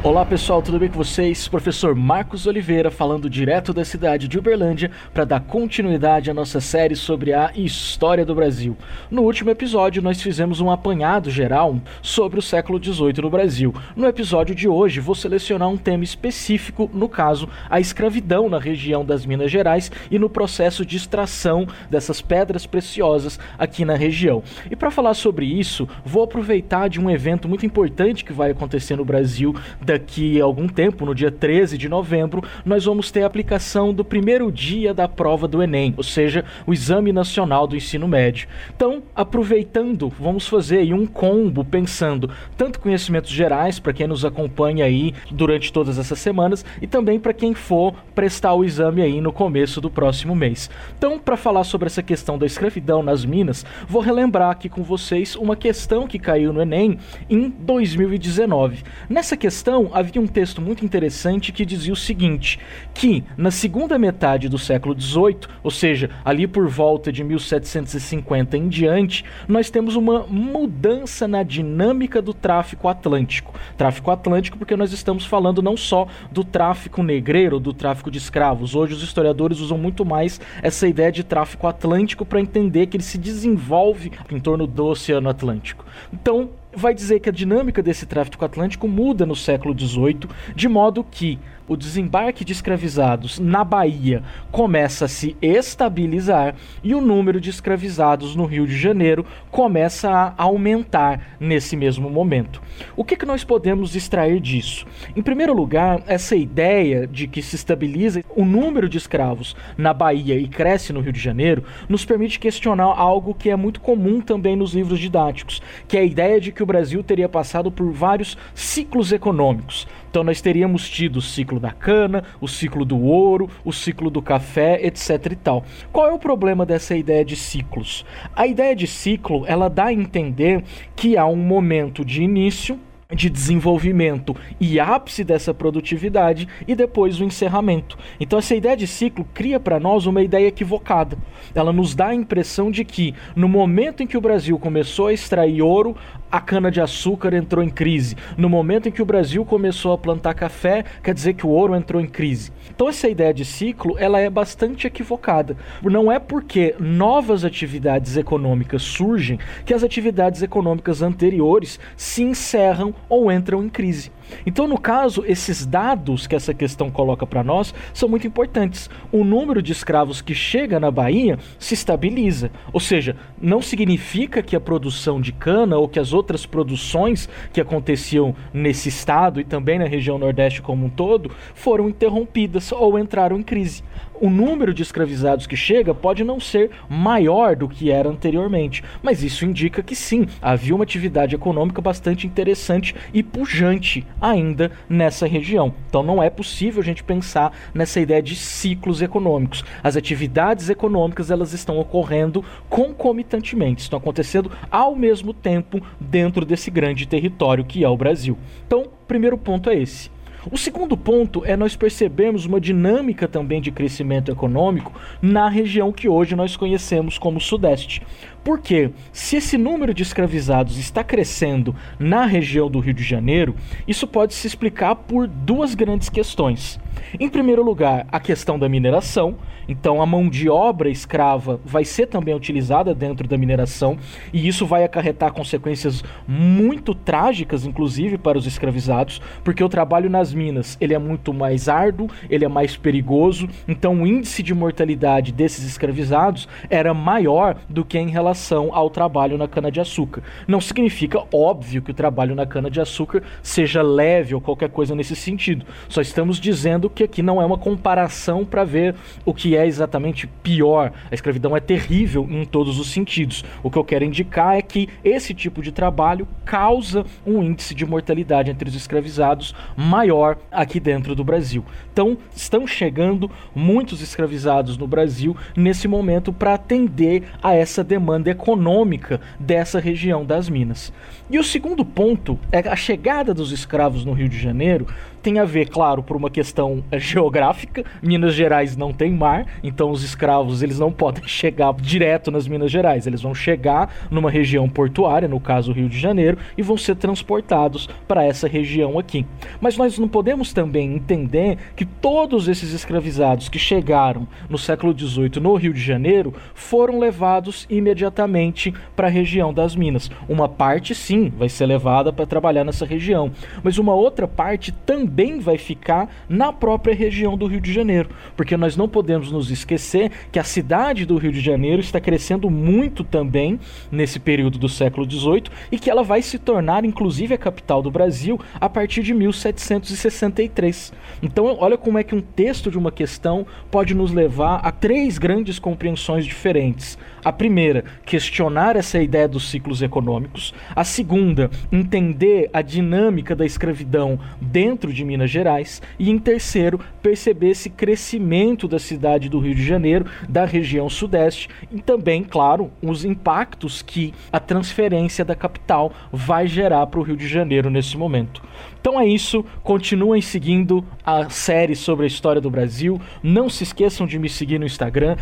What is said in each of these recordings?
Olá pessoal, tudo bem com vocês? Professor Marcos Oliveira falando direto da cidade de Uberlândia para dar continuidade à nossa série sobre a história do Brasil. No último episódio, nós fizemos um apanhado geral sobre o século XVIII no Brasil. No episódio de hoje, vou selecionar um tema específico, no caso, a escravidão na região das Minas Gerais e no processo de extração dessas pedras preciosas aqui na região. E para falar sobre isso, vou aproveitar de um evento muito importante que vai acontecer no Brasil daqui a algum tempo, no dia 13 de novembro, nós vamos ter a aplicação do primeiro dia da prova do Enem, ou seja, o Exame Nacional do Ensino Médio. Então, aproveitando, vamos fazer aí um combo pensando tanto conhecimentos gerais para quem nos acompanha aí durante todas essas semanas e também para quem for prestar o exame aí no começo do próximo mês. Então, para falar sobre essa questão da escravidão nas Minas, vou relembrar aqui com vocês uma questão que caiu no Enem em 2019. Nessa questão então, havia um texto muito interessante que dizia o seguinte: que na segunda metade do século XVIII, ou seja, ali por volta de 1750 em diante, nós temos uma mudança na dinâmica do tráfico atlântico. Tráfico atlântico porque nós estamos falando não só do tráfico negreiro, do tráfico de escravos. Hoje os historiadores usam muito mais essa ideia de tráfico atlântico para entender que ele se desenvolve em torno do Oceano Atlântico. Então, vai dizer que a dinâmica desse tráfico atlântico muda no século XVIII, de modo que o desembarque de escravizados na Bahia começa a se estabilizar e o número de escravizados no Rio de Janeiro começa a aumentar nesse mesmo momento. O que, que nós podemos extrair disso? Em primeiro lugar, essa ideia de que se estabiliza o número de escravos na Bahia e cresce no Rio de Janeiro nos permite questionar algo que é muito comum também nos livros didáticos, que é a ideia de que o Brasil teria passado por vários ciclos econômicos. Então nós teríamos tido o ciclo da cana, o ciclo do ouro, o ciclo do café, etc e tal. Qual é o problema dessa ideia de ciclos? A ideia de ciclo, ela dá a entender que há um momento de início de desenvolvimento e ápice dessa produtividade e depois o encerramento. Então essa ideia de ciclo cria para nós uma ideia equivocada. Ela nos dá a impressão de que no momento em que o Brasil começou a extrair ouro, a cana-de-açúcar entrou em crise. No momento em que o Brasil começou a plantar café, quer dizer que o ouro entrou em crise. Então essa ideia de ciclo, ela é bastante equivocada. Não é porque novas atividades econômicas surgem que as atividades econômicas anteriores se encerram ou entram em crise. Então, no caso, esses dados que essa questão coloca para nós são muito importantes. O número de escravos que chega na Bahia se estabiliza, ou seja, não significa que a produção de cana ou que as outras produções que aconteciam nesse estado e também na região Nordeste como um todo foram interrompidas ou entraram em crise o número de escravizados que chega pode não ser maior do que era anteriormente, mas isso indica que sim, havia uma atividade econômica bastante interessante e pujante ainda nessa região. Então não é possível a gente pensar nessa ideia de ciclos econômicos. As atividades econômicas elas estão ocorrendo concomitantemente, estão acontecendo ao mesmo tempo dentro desse grande território que é o Brasil. Então, primeiro ponto é esse. O segundo ponto é nós percebemos uma dinâmica também de crescimento econômico na região que hoje nós conhecemos como Sudeste. Porque se esse número de escravizados está crescendo na região do Rio de Janeiro, isso pode se explicar por duas grandes questões. Em primeiro lugar, a questão da mineração. Então, a mão de obra escrava vai ser também utilizada dentro da mineração, e isso vai acarretar consequências muito trágicas, inclusive para os escravizados, porque o trabalho nas minas ele é muito mais árduo, ele é mais perigoso. Então, o índice de mortalidade desses escravizados era maior do que em relação ao trabalho na cana-de-açúcar. Não significa, óbvio, que o trabalho na cana-de-açúcar seja leve ou qualquer coisa nesse sentido. Só estamos dizendo que aqui não é uma comparação para ver o que é exatamente pior. A escravidão é terrível em todos os sentidos. O que eu quero indicar é que esse tipo de trabalho causa um índice de mortalidade entre os escravizados maior aqui dentro do Brasil. Então, estão chegando muitos escravizados no Brasil nesse momento para atender a essa demanda econômica dessa região das Minas. E o segundo ponto é a chegada dos escravos no Rio de Janeiro tem a ver, claro, por uma questão eh, geográfica. Minas Gerais não tem mar, então os escravos eles não podem chegar direto nas Minas Gerais. Eles vão chegar numa região portuária, no caso Rio de Janeiro, e vão ser transportados para essa região aqui. Mas nós não podemos também entender que todos esses escravizados que chegaram no século XVIII no Rio de Janeiro foram levados imediatamente para a região das Minas. Uma parte, sim, vai ser levada para trabalhar nessa região, mas uma outra parte também vai ficar na própria região do Rio de Janeiro, porque nós não podemos nos esquecer que a cidade do Rio de Janeiro está crescendo muito também nesse período do século XVIII e que ela vai se tornar, inclusive, a capital do Brasil a partir de 1763. Então, olha como é que um texto de uma questão pode nos levar a três grandes compreensões diferentes. A primeira, questionar essa ideia dos ciclos econômicos. A segunda, entender a dinâmica da escravidão dentro de Minas Gerais. E em terceiro, perceber esse crescimento da cidade do Rio de Janeiro, da região sudeste e também, claro, os impactos que a transferência da capital vai gerar para o Rio de Janeiro nesse momento. Então é isso, continuem seguindo a série sobre a história do Brasil. Não se esqueçam de me seguir no Instagram,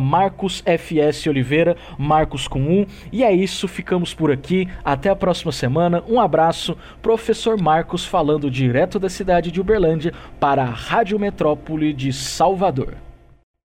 MarcosFSOliveira, Marcos com um. E é isso, ficamos por aqui. Até a próxima semana. Um abraço, professor Marcos falando direto da cidade de Uberlândia para a Rádio Metrópole de Salvador.